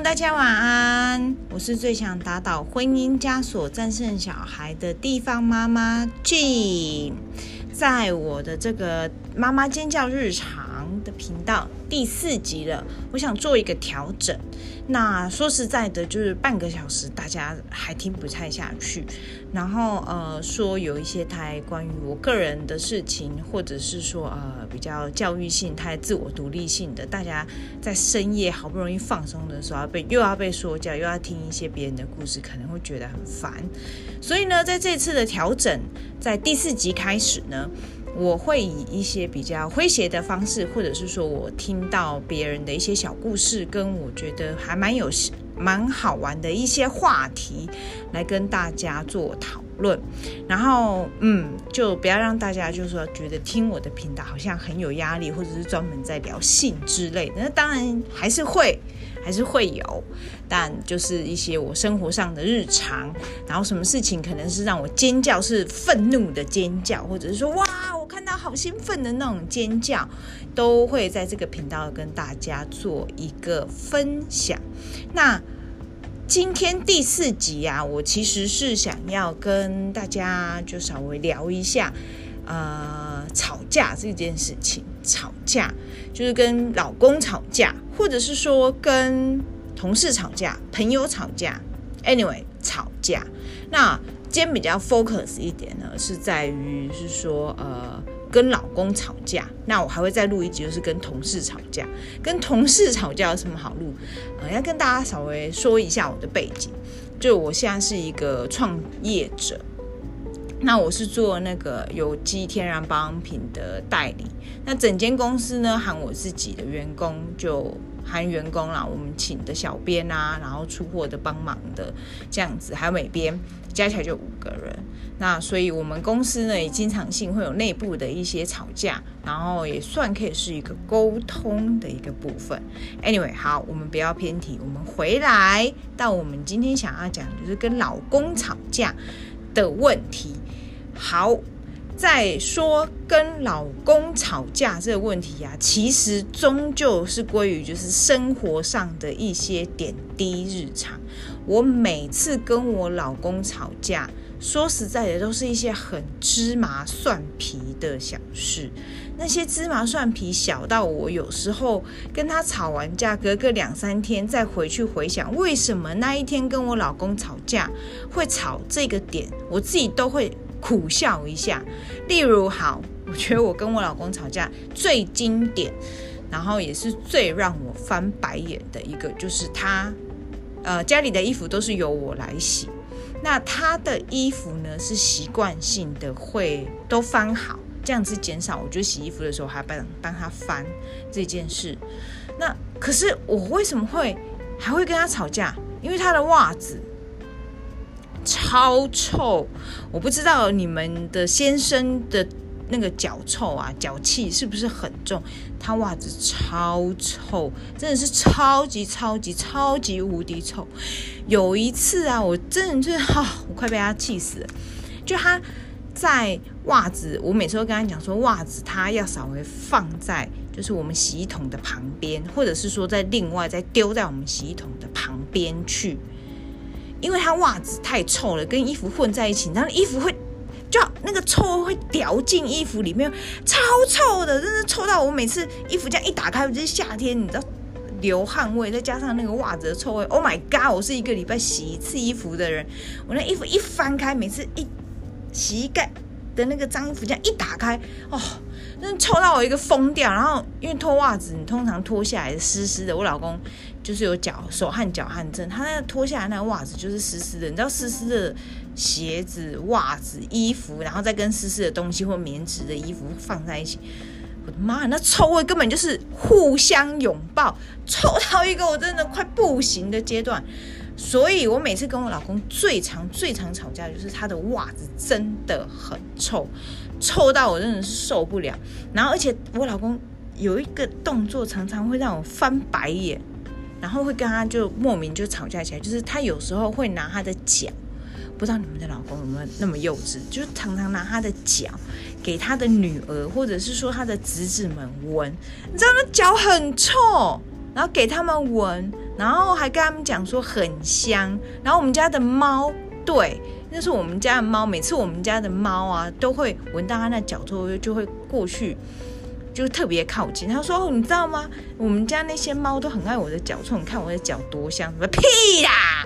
大家晚安。我是最想打倒婚姻枷锁、战胜小孩的地方妈妈 Jim，在我的这个妈妈尖叫日常的频道第四集了，我想做一个调整。那说实在的，就是半个小时大家还听不太下去，然后呃说有一些太关于我个人的事情，或者是说呃比较教育性、太自我独立性的，大家在深夜好不容易放松的时候，被又要被说教，又要听一些别人的故事，可能会觉得很烦。所以呢，在这次的调整，在第四集开始呢。我会以一些比较诙谐的方式，或者是说我听到别人的一些小故事，跟我觉得还蛮有蛮好玩的一些话题，来跟大家做讨论。然后，嗯，就不要让大家就是说觉得听我的频道好像很有压力，或者是专门在聊性之类的。那当然还是会。还是会有，但就是一些我生活上的日常，然后什么事情可能是让我尖叫，是愤怒的尖叫，或者是说哇，我看到好兴奋的那种尖叫，都会在这个频道跟大家做一个分享。那今天第四集啊，我其实是想要跟大家就稍微聊一下，呃，吵架这件事情。吵架就是跟老公吵架，或者是说跟同事吵架、朋友吵架。Anyway，吵架。那今天比较 focus 一点呢，是在于是说，呃，跟老公吵架。那我还会再录一集，就是跟同事吵架。跟同事吵架有什么好录？呃，要跟大家稍微说一下我的背景，就我现在是一个创业者。那我是做那个有机天然保养品的代理，那整间公司呢，含我自己的员工，就含员工啦，我们请的小编啊，然后出货的帮忙的这样子，还有美编，加起来就五个人。那所以我们公司呢，也经常性会有内部的一些吵架，然后也算可以是一个沟通的一个部分。Anyway，好，我们不要偏题，我们回来到我们今天想要讲就是跟老公吵架的问题。好，再说跟老公吵架这个问题啊，其实终究是归于就是生活上的一些点滴日常。我每次跟我老公吵架，说实在的，都是一些很芝麻蒜皮的小事。那些芝麻蒜皮小到我有时候跟他吵完架，隔个两三天再回去回想，为什么那一天跟我老公吵架会吵这个点，我自己都会。苦笑一下，例如好，我觉得我跟我老公吵架最经典，然后也是最让我翻白眼的一个，就是他，呃，家里的衣服都是由我来洗，那他的衣服呢是习惯性的会都翻好，这样子减少我就洗衣服的时候还帮帮他翻这件事。那可是我为什么会还会跟他吵架？因为他的袜子。超臭！我不知道你们的先生的那个脚臭啊，脚气是不是很重？他袜子超臭，真的是超级超级超级无敌臭。有一次啊，我真的就是哈、我快被他气死了。就他在袜子，我每次都跟他讲说，袜子他要稍微放在就是我们洗衣桶的旁边，或者是说在另外再丢在我们洗衣桶的旁边去。因为他袜子太臭了，跟衣服混在一起，然后衣服会就那个臭会掉进衣服里面，超臭的，真的臭到我每次衣服这样一打开，就是夏天，你知道流汗味，再加上那个袜子的臭味，Oh my god！我是一个礼拜洗一次衣服的人，我那衣服一翻开，每次一洗衣盖的那个脏衣服这样一打开，哦。真的臭到我一个疯掉，然后因为脱袜子，你通常脱下来湿湿的。我老公就是有脚手汗脚汗症，他那个脱下来那个袜子就是湿湿的。你知道湿湿的鞋子、袜子、衣服，然后再跟湿湿的东西或棉质的衣服放在一起，我的妈，那臭味根本就是互相拥抱，臭到一个我真的快不行的阶段。所以我每次跟我老公最常最常吵架，就是他的袜子真的很臭。臭到我真的是受不了，然后而且我老公有一个动作常常会让我翻白眼，然后会跟他就莫名就吵架起来，就是他有时候会拿他的脚，不知道你们的老公有没有那么幼稚，就是常常拿他的脚给他的女儿或者是说他的侄子们闻，你知道那脚很臭，然后给他们闻，然后还跟他们讲说很香。然后我们家的猫，对，那是我们家的猫，每次我们家的猫啊，都会闻到它那脚臭味，就会过去。就特别靠近，他说：“，你知道吗？我们家那些猫都很爱我的脚臭，你看我的脚多香。”什么屁啦，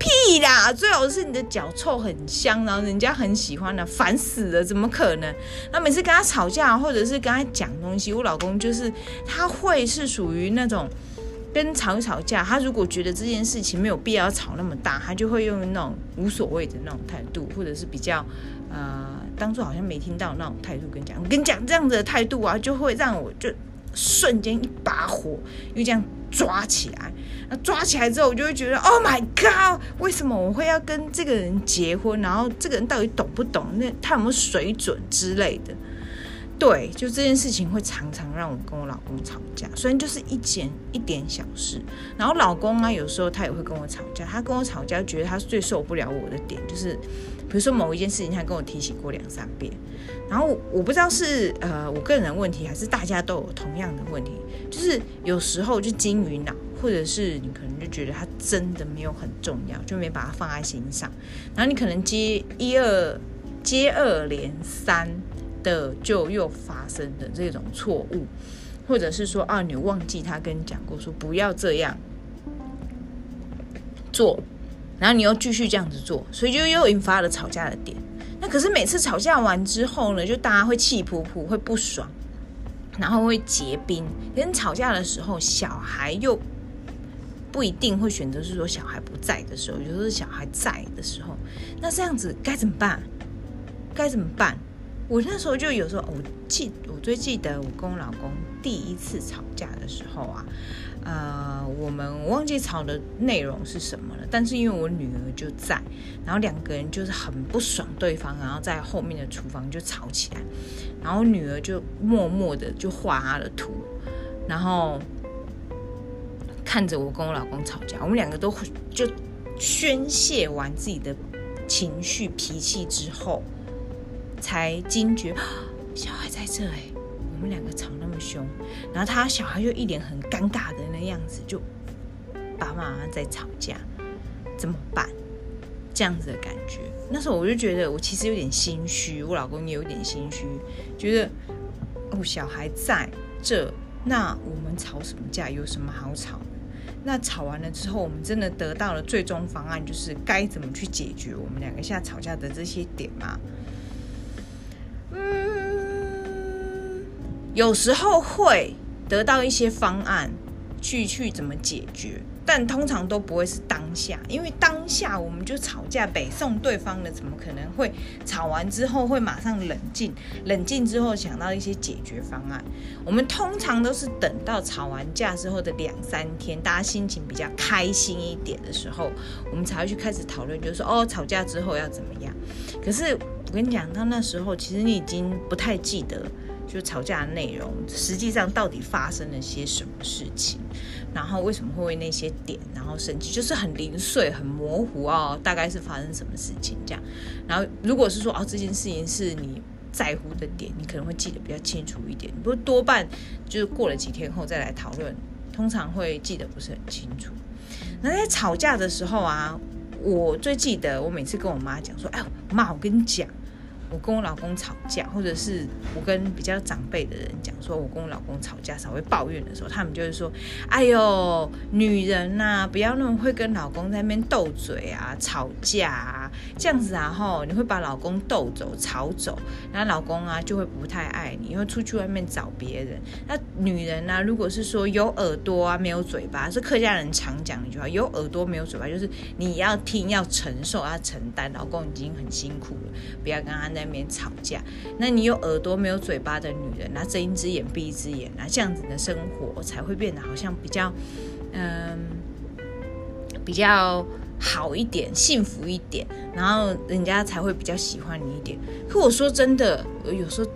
屁啦！最好是你的脚臭很香，然后人家很喜欢的，烦死了，怎么可能？那每次跟他吵架，或者是跟他讲东西，我老公就是他会是属于那种跟吵一吵架，他如果觉得这件事情没有必要吵那么大，他就会用那种无所谓的那种态度，或者是比较呃。当初好像没听到那种态度跟你讲，我跟你讲这样子的态度啊，就会让我就瞬间一把火又这样抓起来。那抓起来之后，我就会觉得，Oh my God，为什么我会要跟这个人结婚？然后这个人到底懂不懂？那他有没有水准之类的？对，就这件事情会常常让我跟我老公吵架，虽然就是一件一点小事。然后老公啊，有时候他也会跟我吵架。他跟我吵架，觉得他最受不了我的点就是，比如说某一件事情，他跟我提醒过两三遍。然后我不知道是呃我个人的问题，还是大家都有同样的问题，就是有时候就金鱼脑，或者是你可能就觉得他真的没有很重要，就没把它放在心上。然后你可能接一二接二连三。的就又发生的这种错误，或者是说啊，你忘记他跟你讲过说不要这样做，然后你又继续这样子做，所以就又引发了吵架的点。那可是每次吵架完之后呢，就大家会气噗噗，会不爽，然后会结冰。跟吵架的时候，小孩又不一定会选择是说小孩不在的时候，有时候是小孩在的时候，那这样子该怎么办？该怎么办？我那时候就有时候，我记我最记得我跟我老公第一次吵架的时候啊，呃，我们我忘记吵的内容是什么了，但是因为我女儿就在，然后两个人就是很不爽对方，然后在后面的厨房就吵起来，然后女儿就默默的就画她的图，然后看着我跟我老公吵架，我们两个都就宣泄完自己的情绪脾气之后。才惊觉，小孩在这哎，我们两个吵那么凶，然后他小孩就一脸很尴尬的那样子，就爸爸妈妈在吵架，怎么办？这样子的感觉，那时候我就觉得我其实有点心虚，我老公也有点心虚，觉得哦，小孩在这，那我们吵什么架？有什么好吵？那吵完了之后，我们真的得到了最终方案，就是该怎么去解决我们两个现在吵架的这些点吗？有时候会得到一些方案，去去怎么解决，但通常都不会是当下，因为当下我们就吵架，北送对方的，怎么可能会吵完之后会马上冷静？冷静之后想到一些解决方案，我们通常都是等到吵完架之后的两三天，大家心情比较开心一点的时候，我们才会去开始讨论，就是说哦，吵架之后要怎么样？可是我跟你讲，到那时候其实你已经不太记得。就吵架的内容，实际上到底发生了些什么事情，然后为什么会为那些点然后生气，就是很零碎、很模糊哦，大概是发生什么事情这样。然后如果是说哦，这件事情是你在乎的点，你可能会记得比较清楚一点。不过多半就是过了几天后再来讨论，通常会记得不是很清楚。那在吵架的时候啊，我最记得我每次跟我妈讲说：“哎，妈，我跟你讲。”我跟我老公吵架，或者是我跟比较长辈的人讲，说我跟我老公吵架，稍微抱怨的时候，他们就会说：“哎呦，女人呐、不要那么会跟老公在那边斗嘴啊，吵架啊，这样子啊，吼，你会把老公逗走、吵走，然后老公啊就会不太爱你，因为出去外面找别人。那女人呢、啊，如果是说有耳朵啊，没有嘴巴，是客家人常讲的一句话，有耳朵没有嘴巴，就是你要听、要承受、要承担，老公已经很辛苦了，不要跟他。”那边吵架，那你有耳朵没有嘴巴的女人，那睁一只眼闭一只眼，那这样子的生活才会变得好像比较，嗯，比较好一点，幸福一点，然后人家才会比较喜欢你一点。可我说真的，有时候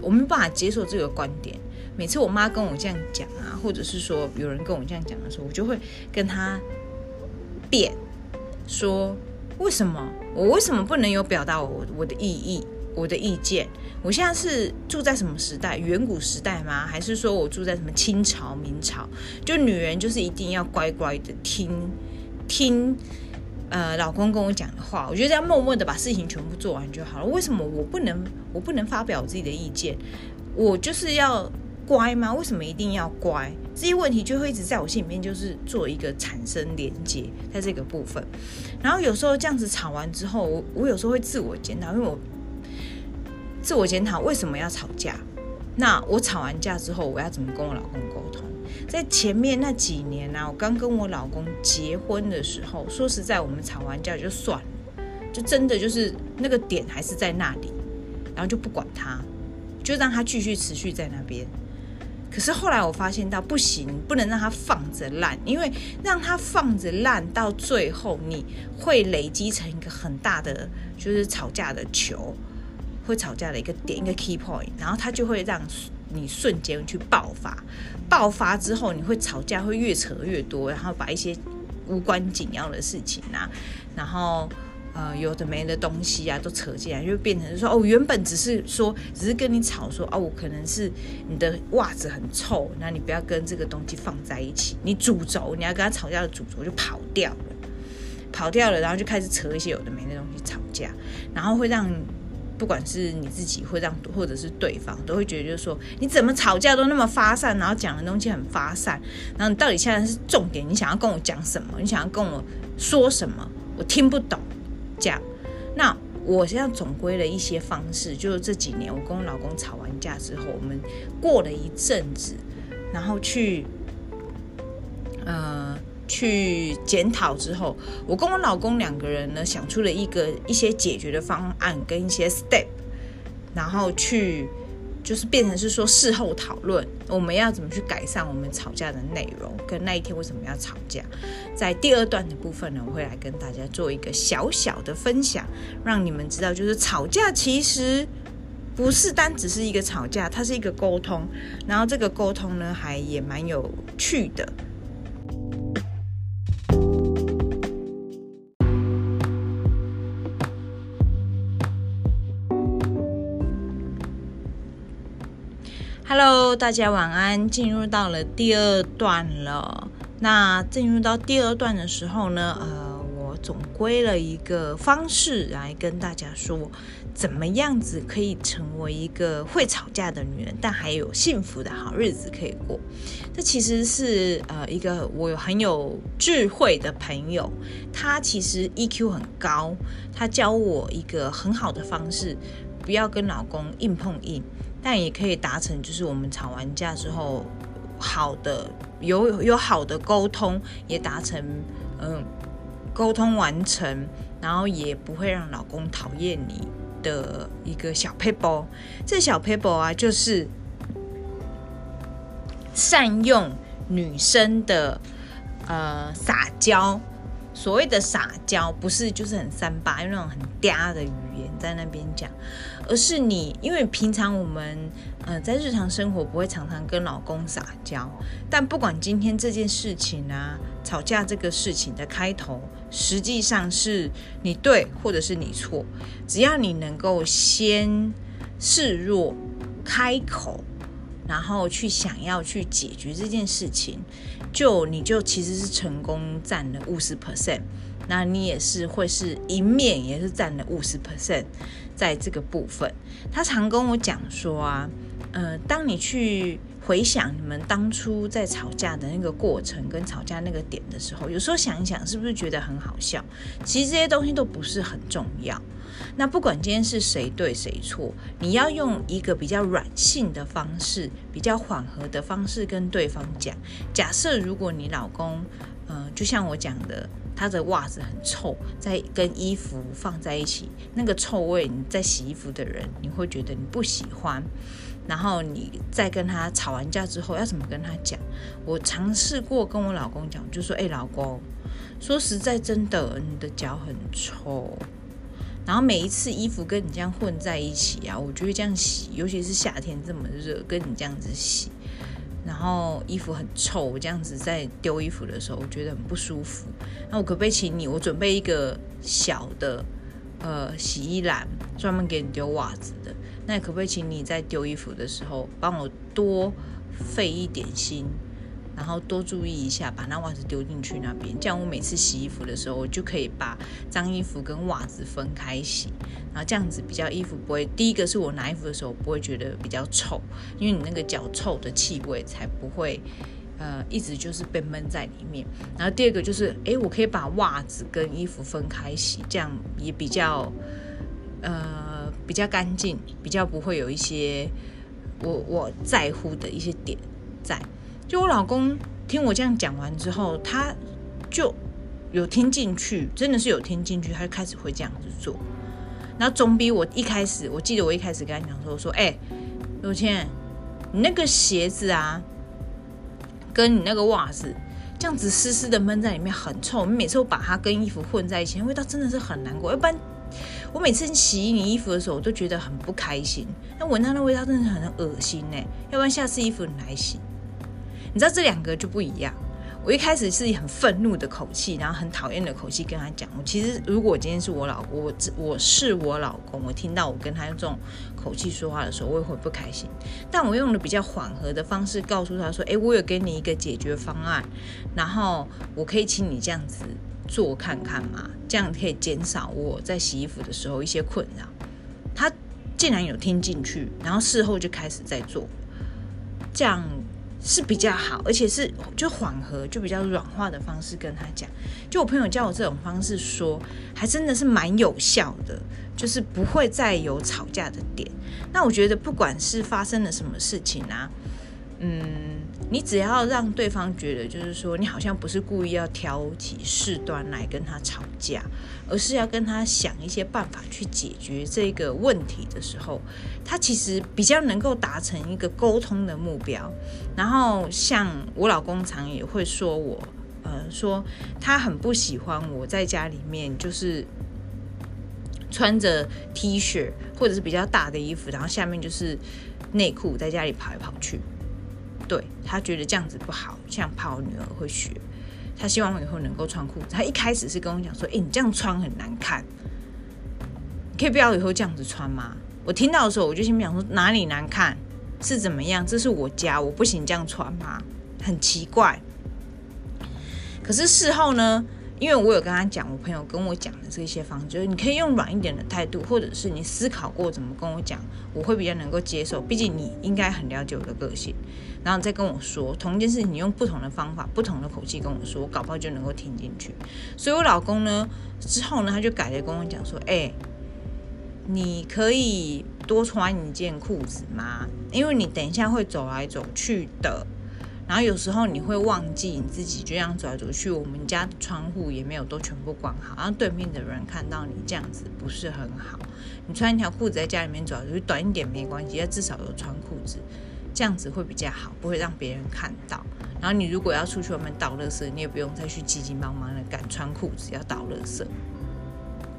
我没办法接受这个观点。每次我妈跟我这样讲啊，或者是说有人跟我这样讲的时候，我就会跟她辩说。为什么我为什么不能有表达我我的意义我的意见。我现在是住在什么时代？远古时代吗？还是说我住在什么清朝、明朝？就女人就是一定要乖乖的听听，呃，老公跟我讲的话。我觉得这样默默的把事情全部做完就好了。为什么我不能？我不能发表我自己的意见？我就是要乖吗？为什么一定要乖？这些问题就会一直在我心里面，就是做一个产生连接，在这个部分。然后有时候这样子吵完之后，我我有时候会自我检讨，因为我。自我检讨为什么要吵架？那我吵完架之后，我要怎么跟我老公沟通？在前面那几年呢、我刚跟我老公结婚的时候，说实在，我们吵完架就算了，就真的就是那个点还是在那里，然后就不管他，就让他继续持续在那边。可是后来我发现到不行，不能让他放着烂，因为让他放着烂，到最后你会累积成一个很大的就是吵架的球。会吵架的一个点，一个 key point，然后他就会让你瞬间去爆发，爆发之后你会吵架，会越扯越多，然后把一些无关紧要的事情啊，然后呃有的没的东西啊都扯进来，就变成说哦，原本只是说只是跟你吵说哦，我可能是你的袜子很臭，那你不要跟这个东西放在一起，你主轴你要跟他吵架的主轴就跑掉了，跑掉了，然后就开始扯一些有的没的东西吵架，然后会让。不管是你自己会让，或者是对方，都会觉得就是说，你怎么吵架都那么发散，然后讲的东西很发散，然后你到底现在是重点，你想要跟我讲什么？你想要跟我说什么？我听不懂。这样，那我现在总归了一些方式，就是这几年我跟我老公吵完架之后，我们过了一阵子，然后去，呃。去检讨之后，我跟我老公两个人呢，想出了一个一些解决的方案跟一些 step，然后去就是变成是说事后讨论，我们要怎么去改善我们吵架的内容，跟那一天为什么要吵架。在第二段的部分呢，我会来跟大家做一个小小的分享，让你们知道，就是吵架其实不是单只是一个吵架，它是一个沟通，然后这个沟通呢，还也蛮有趣的。大家晚安。进入到了第二段了。那进入到第二段的时候呢，呃，我总归了一个方式来跟大家说，怎么样子可以成为一个会吵架的女人，但还有幸福的好日子可以过。这其实是呃一个我有很有智慧的朋友，他其实 EQ 很高，他教我一个很好的方式，不要跟老公硬碰硬。但也可以达成，就是我们吵完架之后，好的有有好的沟通，也达成嗯沟通完成，然后也不会让老公讨厌你的一个小 paper。这小 paper 啊，就是善用女生的呃撒娇。所谓的撒娇，不是就是很三八，用那种很嗲的语言在那边讲，而是你，因为平常我们呃在日常生活不会常常跟老公撒娇，但不管今天这件事情啊，吵架这个事情的开头，实际上是你对或者是你错，只要你能够先示弱开口。然后去想要去解决这件事情，就你就其实是成功占了五十 percent，那你也是会是一面也是占了五十 percent，在这个部分，他常跟我讲说啊，呃，当你去回想你们当初在吵架的那个过程跟吵架那个点的时候，有时候想一想，是不是觉得很好笑？其实这些东西都不是很重要。那不管今天是谁对谁错，你要用一个比较软性的方式，比较缓和的方式跟对方讲。假设如果你老公，呃，就像我讲的，他的袜子很臭，在跟衣服放在一起，那个臭味，你在洗衣服的人，你会觉得你不喜欢。然后你再跟他吵完架之后，要怎么跟他讲？我尝试过跟我老公讲，就说：“哎，老公，说实在，真的，你的脚很臭。”然后每一次衣服跟你这样混在一起啊，我就会这样洗，尤其是夏天这么热，跟你这样子洗，然后衣服很臭，这样子在丢衣服的时候，我觉得很不舒服。那我可不可以请你，我准备一个小的呃洗衣篮，专门给你丢袜子的。那可不可以请你在丢衣服的时候，帮我多费一点心，然后多注意一下，把那袜子丢进去那边。这样我每次洗衣服的时候，我就可以把脏衣服跟袜子分开洗。然后这样子比较衣服不会，第一个是我拿衣服的时候不会觉得比较臭，因为你那个脚臭的气味才不会呃一直就是被闷在里面。然后第二个就是，诶，我可以把袜子跟衣服分开洗，这样也比较呃。比较干净，比较不会有一些我我在乎的一些点在。就我老公听我这样讲完之后，他就有听进去，真的是有听进去，他就开始会这样子做。然后总比我一开始，我记得我一开始跟他讲说，我说，哎、欸，刘谦，你那个鞋子啊，跟你那个袜子这样子湿湿的闷在里面很臭，你每次都把它跟衣服混在一起，味道真的是很难过。要不然。我每次洗你衣服的时候，我都觉得很不开心。那闻到那味道真的很恶心呢。要不然下次衣服你来洗。你知道这两个就不一样。我一开始是以很愤怒的口气，然后很讨厌的口气跟他讲。我其实如果今天是我老公，我我是我老公，我听到我跟他用这种口气说话的时候，我也会不开心。但我用了比较缓和的方式告诉他说：“诶，我有给你一个解决方案，然后我可以请你这样子。”做看看嘛，这样可以减少我在洗衣服的时候一些困扰。他竟然有听进去，然后事后就开始在做，这样是比较好，而且是就缓和，就比较软化的方式跟他讲。就我朋友教我这种方式说，还真的是蛮有效的，就是不会再有吵架的点。那我觉得不管是发生了什么事情啊，嗯。你只要让对方觉得，就是说你好像不是故意要挑起事端来跟他吵架，而是要跟他想一些办法去解决这个问题的时候，他其实比较能够达成一个沟通的目标。然后像我老公常也会说我，呃，说他很不喜欢我在家里面就是穿着 T 恤或者是比较大的衣服，然后下面就是内裤，在家里跑来跑去。对，他觉得这样子不好，像怕我女儿会学。他希望我以后能够穿裤子。他一开始是跟我讲说：“诶，你这样穿很难看，你可以不要以后这样子穿吗？”我听到的时候，我就心里想说：“哪里难看？是怎么样？这是我家，我不行这样穿吗？很奇怪。”可是事后呢？因为我有跟他讲，我朋友跟我讲的这些方式，就是你可以用软一点的态度，或者是你思考过怎么跟我讲，我会比较能够接受。毕竟你应该很了解我的个性，然后再跟我说同一件事情，你用不同的方法、不同的口气跟我说，我搞不好就能够听进去。所以我老公呢，之后呢，他就改了跟我讲说：“哎，你可以多穿一件裤子吗？因为你等一下会走来走去的。”然后有时候你会忘记你自己，就这样走来走去。我们家的窗户也没有都全部关好，然后对面的人看到你这样子不是很好。你穿一条裤子在家里面走来走去，短一点没关系，要至少有穿裤子，这样子会比较好，不会让别人看到。然后你如果要出去外面倒垃圾，你也不用再去急急忙忙的赶穿裤子要倒垃圾。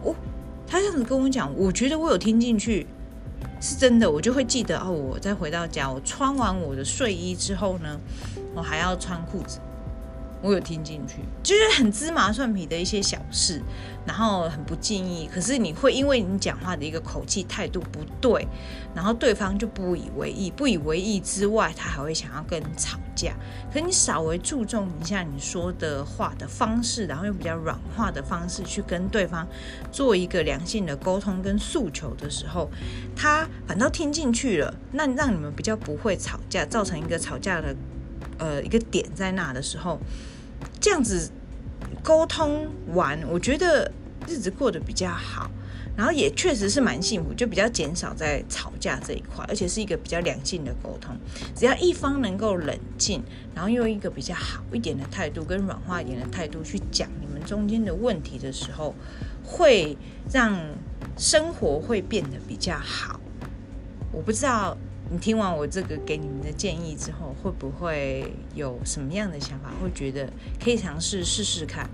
哦，他这样子跟我讲，我觉得我有听进去。是真的，我就会记得哦。我再回到家，我穿完我的睡衣之后呢，我还要穿裤子。我有听进去，就是很芝麻蒜皮的一些小事，然后很不经意。可是你会因为你讲话的一个口气态度不对，然后对方就不以为意。不以为意之外，他还会想要跟你吵架。可你稍微注重一下你说的话的方式，然后用比较软化的方式去跟对方做一个良性的沟通跟诉求的时候，他反倒听进去了。那让你们比较不会吵架，造成一个吵架的。呃，一个点在那的时候，这样子沟通完，我觉得日子过得比较好，然后也确实是蛮幸福，就比较减少在吵架这一块，而且是一个比较良性的沟通。只要一方能够冷静，然后用一个比较好一点的态度跟软化一点的态度去讲你们中间的问题的时候，会让生活会变得比较好。我不知道。你听完我这个给你们的建议之后，会不会有什么样的想法？会觉得可以尝试试试看，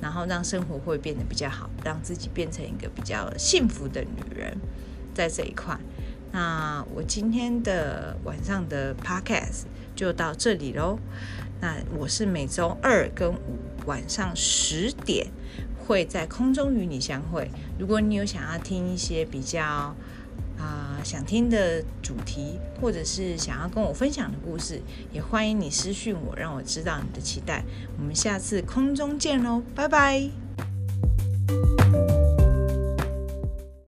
然后让生活会变得比较好，让自己变成一个比较幸福的女人，在这一块。那我今天的晚上的 podcast 就到这里喽。那我是每周二跟五晚上十点会在空中与你相会。如果你有想要听一些比较啊想听的主题或者是想要跟我分享的故事也欢迎你私讯我让我知道你的期待。我们下次空中见喽拜拜。